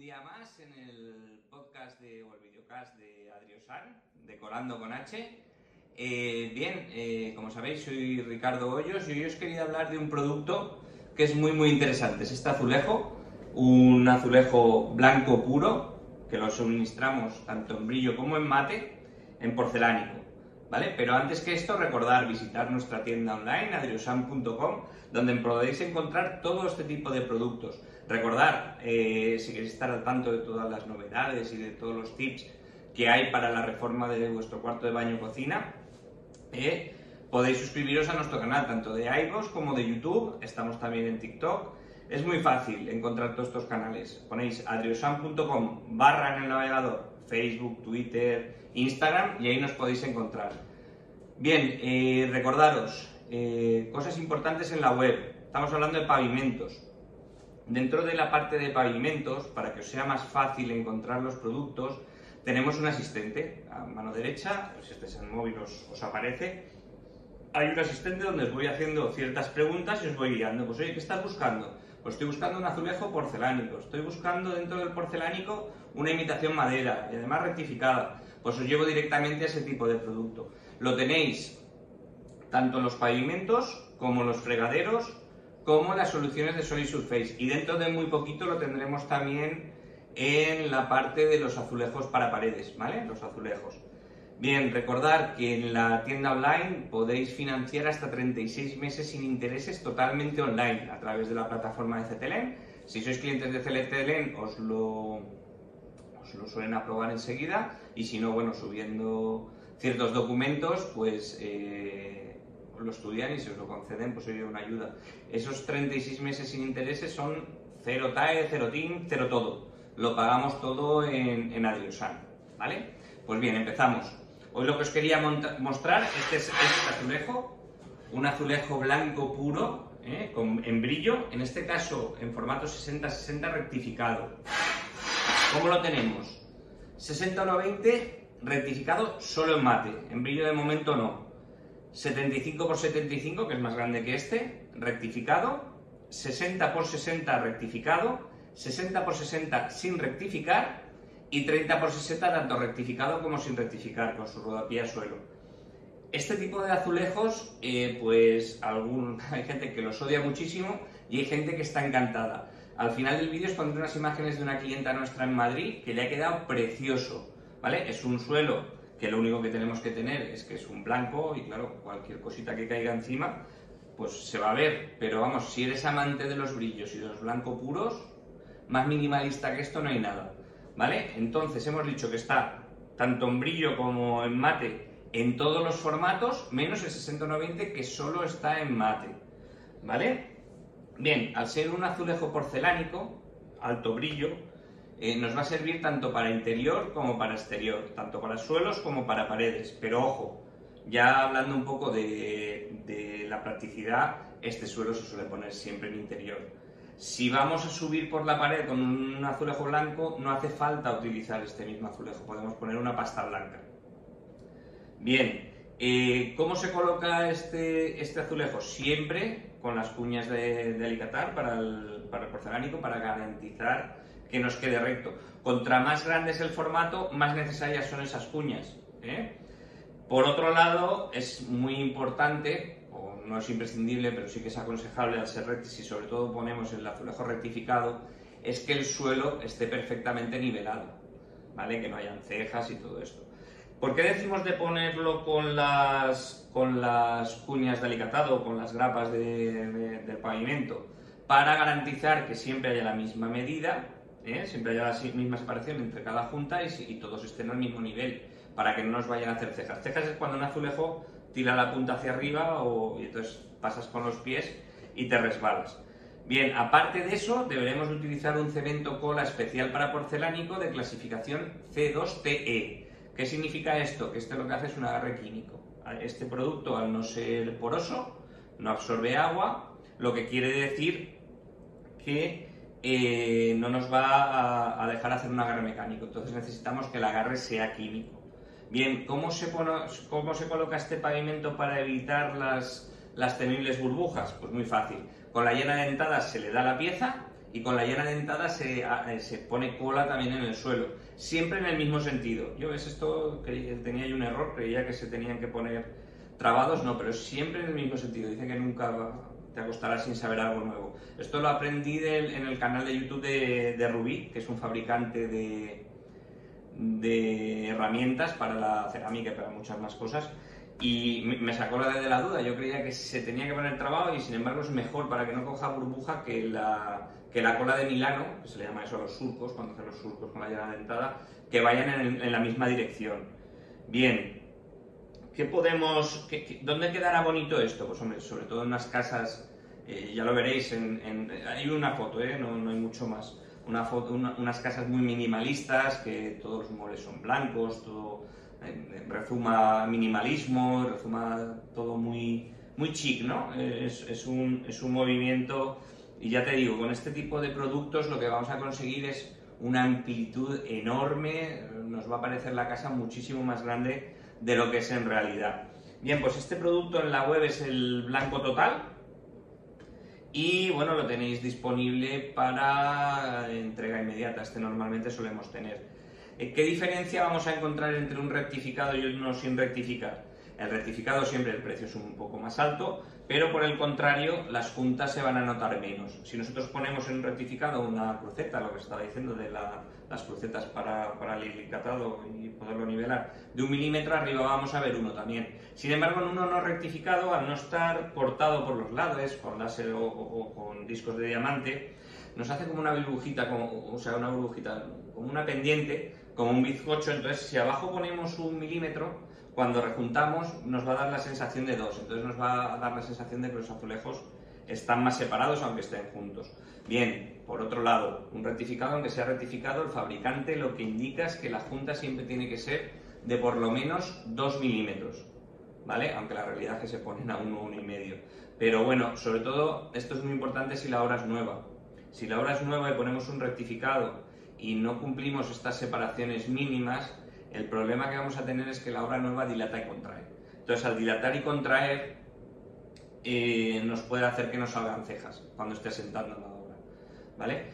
día más en el podcast de, o el videocast de Adriosan, Decorando con H. Eh, bien, eh, como sabéis, soy Ricardo Hoyos y hoy os quería hablar de un producto que es muy muy interesante. Es este azulejo, un azulejo blanco puro que lo suministramos tanto en brillo como en mate, en porcelánico. ¿Vale? Pero antes que esto, recordar visitar nuestra tienda online, adriosan.com, donde podéis encontrar todo este tipo de productos. Recordar, eh, si queréis estar al tanto de todas las novedades y de todos los tips que hay para la reforma de vuestro cuarto de baño cocina, eh, podéis suscribiros a nuestro canal, tanto de iVoox como de YouTube. Estamos también en TikTok. Es muy fácil encontrar todos estos canales. Ponéis adriosan.com barra en el navegador, Facebook, Twitter, Instagram y ahí nos podéis encontrar. Bien, eh, recordaros, cosas importantes en la web. Estamos hablando de pavimentos. Dentro de la parte de pavimentos, para que os sea más fácil encontrar los productos, tenemos un asistente a mano derecha, si estáis en el móvil os, os aparece. Hay un asistente donde os voy haciendo ciertas preguntas y os voy guiando. Pues oye, ¿qué estás buscando? Pues estoy buscando un azulejo porcelánico. Estoy buscando dentro del porcelánico una imitación madera y además rectificada. Pues os llevo directamente a ese tipo de producto. Lo tenéis tanto en los pavimentos como en los fregaderos como las soluciones de Solid Surface. Y dentro de muy poquito lo tendremos también en la parte de los azulejos para paredes, ¿vale? Los azulejos. Bien, recordar que en la tienda online podéis financiar hasta 36 meses sin intereses totalmente online a través de la plataforma de CTLM. Si sois clientes de CTLM os lo, os lo suelen aprobar enseguida y si no, bueno, subiendo ciertos documentos, pues eh, lo estudian y si os lo conceden, pues oye, una ayuda. Esos 36 meses sin intereses son cero TAE, cero TIN, cero todo. Lo pagamos todo en, en Adriosan, ¿vale? Pues bien, empezamos. Hoy lo que os quería mostrar, este es este azulejo, un azulejo blanco puro, ¿eh? con- en brillo, en este caso en formato 60-60 rectificado. ¿Cómo lo tenemos? 60-120 rectificado solo en mate, en brillo de momento no. 75 x 75, que es más grande que este, rectificado. 60 x 60 rectificado. 60 x 60 sin rectificar. Y 30 x 60 tanto rectificado como sin rectificar, con su rodapié a suelo. Este tipo de azulejos, eh, pues algún, hay gente que los odia muchísimo y hay gente que está encantada. Al final del vídeo os pondré unas imágenes de una clienta nuestra en Madrid que le ha quedado precioso, ¿vale? Es un suelo que lo único que tenemos que tener es que es un blanco y claro, cualquier cosita que caiga encima, pues se va a ver. Pero vamos, si eres amante de los brillos y de los blanco puros, más minimalista que esto no hay nada, ¿vale? Entonces hemos dicho que está tanto en brillo como en mate en todos los formatos, menos el 60-120 que solo está en mate, ¿vale? Bien, al ser un azulejo porcelánico, alto brillo, eh, nos va a servir tanto para interior como para exterior, tanto para suelos como para paredes. Pero ojo, ya hablando un poco de, la practicidad, este suelo se suele poner siempre en interior. Si vamos a subir por la pared con un azulejo blanco, no hace falta utilizar este mismo azulejo, podemos poner una pasta blanca. Bien, eh, ¿cómo se coloca este, este azulejo? Siempre con las cuñas de, de alicatar para el, para el porcelánico para garantizar que nos quede recto. Contra más grande es el formato, más necesarias son esas cuñas. ¿eh? Por otro lado, es muy importante, o no es imprescindible, pero sí que es aconsejable al ser recti, si sobre todo ponemos el azulejo rectificado, es que el suelo esté perfectamente nivelado, ¿vale? Que no hayan cejas y todo esto. ¿Por qué decimos de ponerlo con las, con las cuñas de alicatado con las grapas de- de- del pavimento? Para garantizar que siempre haya la misma medida, ¿eh? siempre haya la misma separación entre cada junta y todos estén al mismo nivel, para que no nos vayan a hacer cejas. Cejas es cuando un azulejo tira la punta hacia arriba o, y entonces pasas con los pies y te resbalas. Bien, aparte de eso, deberemos utilizar un cemento cola especial para porcelánico de clasificación C2TE. ¿Qué significa esto? Que este lo que hace es un agarre químico. Este producto, al no ser poroso, no absorbe agua, lo que quiere decir que eh, no nos va a, dejar hacer un agarre mecánico. Entonces necesitamos que el agarre sea químico. Bien, ¿cómo se, cómo se coloca este pavimento para evitar las, las temibles burbujas? Pues muy fácil. Con la llena dentada se le da la pieza y con la llena dentada se, eh, se pone cola también en el suelo. Siempre en el mismo sentido. Yo ves esto, creí- tenía yo un error, creía que se tenían que poner trabados, no, pero siempre en el mismo sentido. Dice que nunca te acostarás sin saber algo nuevo. Esto lo aprendí en el canal de YouTube de, de Rubí, que es un fabricante de, herramientas para la cerámica y para muchas más cosas. Y me- sacó la de la duda. Yo creía que se tenía que poner trabado y sin embargo es mejor para que no coja burbuja que la, que la cola de Milano, que se le llama eso a los surcos, cuando hacen los surcos con la llana dentada, que vayan en, la misma dirección. Bien, ¿qué podemos, ¿dónde quedará bonito esto? Pues hombre, sobre todo en unas casas, eh, ya lo veréis, en, hay una foto, ¿eh? no, no hay mucho más. Una foto, una- unas casas muy minimalistas, que todos los muebles son blancos, todo eh, rezuma minimalismo, rezuma todo muy, muy chic, ¿no? Eh, Es, es un, es un movimiento, y ya te digo, con este tipo de productos lo que vamos a conseguir es una amplitud enorme, nos va a parecer la casa muchísimo más grande de lo que es en realidad. Bien, pues este producto en la web es el blanco total y bueno, lo tenéis disponible para entrega inmediata, este normalmente solemos tener. Eh, ¿Qué diferencia vamos a encontrar entre un rectificado y uno sin rectificar? El rectificado siempre el precio es un poco más alto, pero por el contrario las juntas se van a notar menos. Si nosotros ponemos en un rectificado una cruceta, lo que estaba diciendo de la- las crucetas para, para el hilicatado y poderlo nivelar, de un milímetro arriba vamos a ver uno también. Sin embargo, en uno no rectificado, al no estar cortado por los lados, con láser o con discos de diamante, nos hace como una burbujita, como, o sea, una burbujita, como una pendiente, como un bizcocho. Entonces, si abajo ponemos un milímetro, cuando rejuntamos nos va a dar la sensación de dos. Entonces nos va a dar la sensación de que los azulejos están más separados aunque estén juntos. Bien, por otro lado, un rectificado, aunque sea rectificado, el fabricante lo que indica es que la junta siempre tiene que ser de por lo menos 2 milímetros, ¿vale? Aunque la realidad es que se ponen a uno, uno y medio. Pero bueno, sobre todo, esto es muy importante si la obra es nueva. Si la obra es nueva y ponemos un rectificado y no cumplimos estas separaciones mínimas, el problema que vamos a tener es que la obra nueva dilata y contrae. Entonces, al dilatar y contraer, eh, nos puede hacer que nos salgan cejas cuando esté sentando en la obra, ¿vale?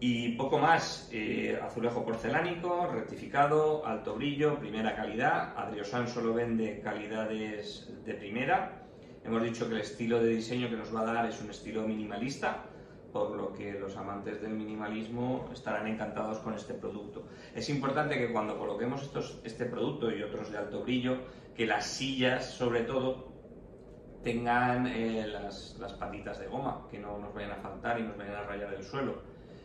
Y poco más, eh, azulejo porcelánico, rectificado, alto brillo, primera calidad. Adriosan solo vende calidades de primera. Hemos dicho que el estilo de diseño que nos va a dar es un estilo minimalista, por lo que los amantes del minimalismo estarán encantados con este producto. Es importante que cuando coloquemos estos, este producto y otros de alto brillo, que las sillas, sobre todo, tengan eh, las, las patitas de goma, que no nos vayan a faltar y nos vayan a rayar el suelo.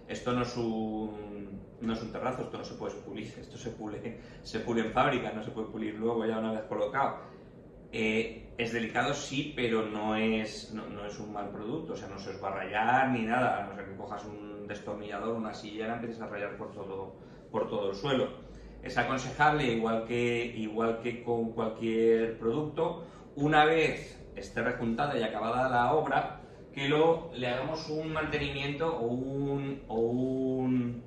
Esto no es un, no es un terrazo, esto no se puede pulir, esto se pule, se en fábrica, no se puede pulir luego ya una vez colocado. Eh, es delicado, sí, pero no es, no, es un mal producto, o sea, no se os va a rayar ni nada, a no ser que cojas un destornillador, una silla y la empieces a rayar por todo, por todo el suelo. Es aconsejable, igual que, igual que con cualquier producto, una vez esté rejuntada y acabada la obra, que lo, le hagamos un mantenimiento o un, o un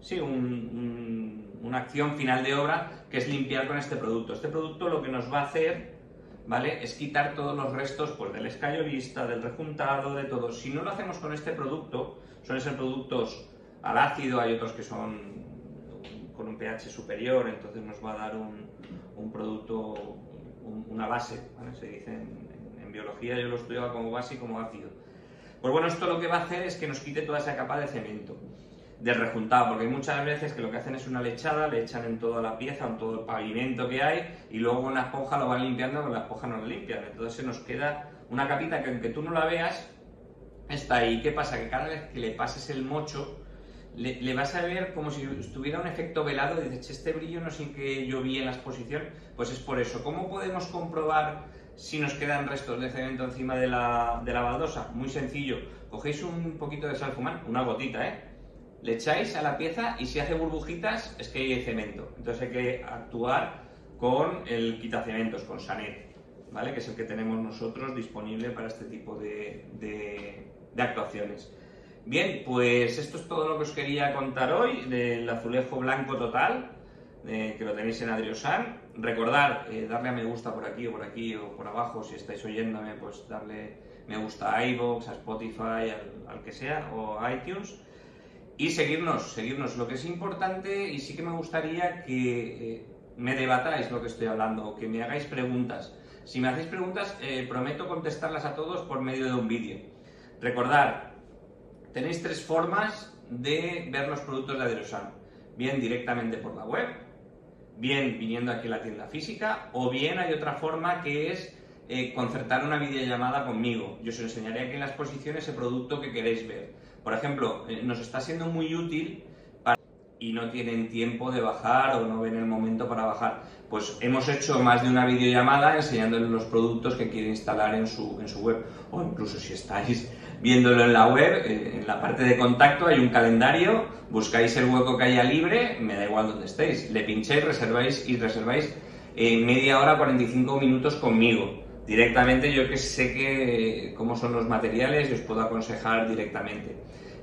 sí, un- una acción final de obra que es limpiar con este producto. Este producto lo que nos va a hacer, ¿vale? Es quitar todos los restos pues, del escayolista, del rejuntado, de todo. Si no lo hacemos con este producto, suelen ser productos al ácido, hay otros que son con un pH superior, entonces nos va a dar un, un producto, un- una base. Se dice en biología, yo lo estudiaba como base y como ácido. Pues bueno, esto lo que va a hacer es que nos quite toda esa capa de cemento del rejuntado, porque hay muchas veces que lo que hacen es una lechada, le echan en toda la pieza, en todo el pavimento que hay, y luego con la esponja lo van limpiando, con la esponja no lo limpian. Entonces se nos queda una capita que aunque tú no la veas, está ahí. ¿Qué pasa? Que cada vez que le pases el mocho, le, vas a ver como si estuviera un efecto velado dices, "Che, este brillo no sé qué yo vi en la exposición, pues es por eso. ¿Cómo podemos comprobar si nos quedan restos de cemento encima de la, de la baldosa? Muy sencillo, cogéis un poquito de sal fumán, una gotita, ¿eh? Le echáis a la pieza y si hace burbujitas es que hay cemento. Entonces hay que actuar con el quitacementos, con Sanet, ¿vale? Que es el que tenemos nosotros disponible para este tipo de, actuaciones. Bien, pues esto es todo lo que os quería contar hoy del azulejo blanco total, eh, que lo tenéis en Adriosan. Recordad, eh, darle a me gusta por aquí o por aquí o por abajo, si estáis oyéndome, pues darle me gusta a iVoox, a Spotify, al, al que sea, o a iTunes. Y seguirnos, seguirnos. Lo que es importante, y sí que me gustaría que eh, me debatáis lo que estoy hablando, que me hagáis preguntas. Si me hacéis preguntas, eh, prometo contestarlas a todos por medio de un vídeo. Recordad, tenéis tres formas de ver los productos de Adrosan. Bien directamente por la web, bien viniendo aquí a la tienda física, o bien hay otra forma que es eh, concertar una videollamada conmigo. Yo os enseñaré aquí en la exposición ese producto que queréis ver. Por ejemplo, eh, nos está siendo muy útil para y no tienen tiempo de bajar o no ven el momento para bajar. Pues hemos hecho más de una videollamada enseñándoles los productos que quiere instalar en su, en su web. O incluso si estáis viéndolo en la web, eh, en la parte de contacto hay un calendario, buscáis el hueco que haya libre, me da igual donde estéis, le pincháis, reserváis y reserváis eh, media hora, 45 minutos conmigo. Directamente yo que sé cómo son los materiales y os puedo aconsejar directamente.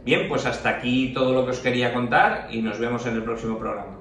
Bien, pues hasta aquí todo lo que os quería contar y nos vemos en el próximo programa.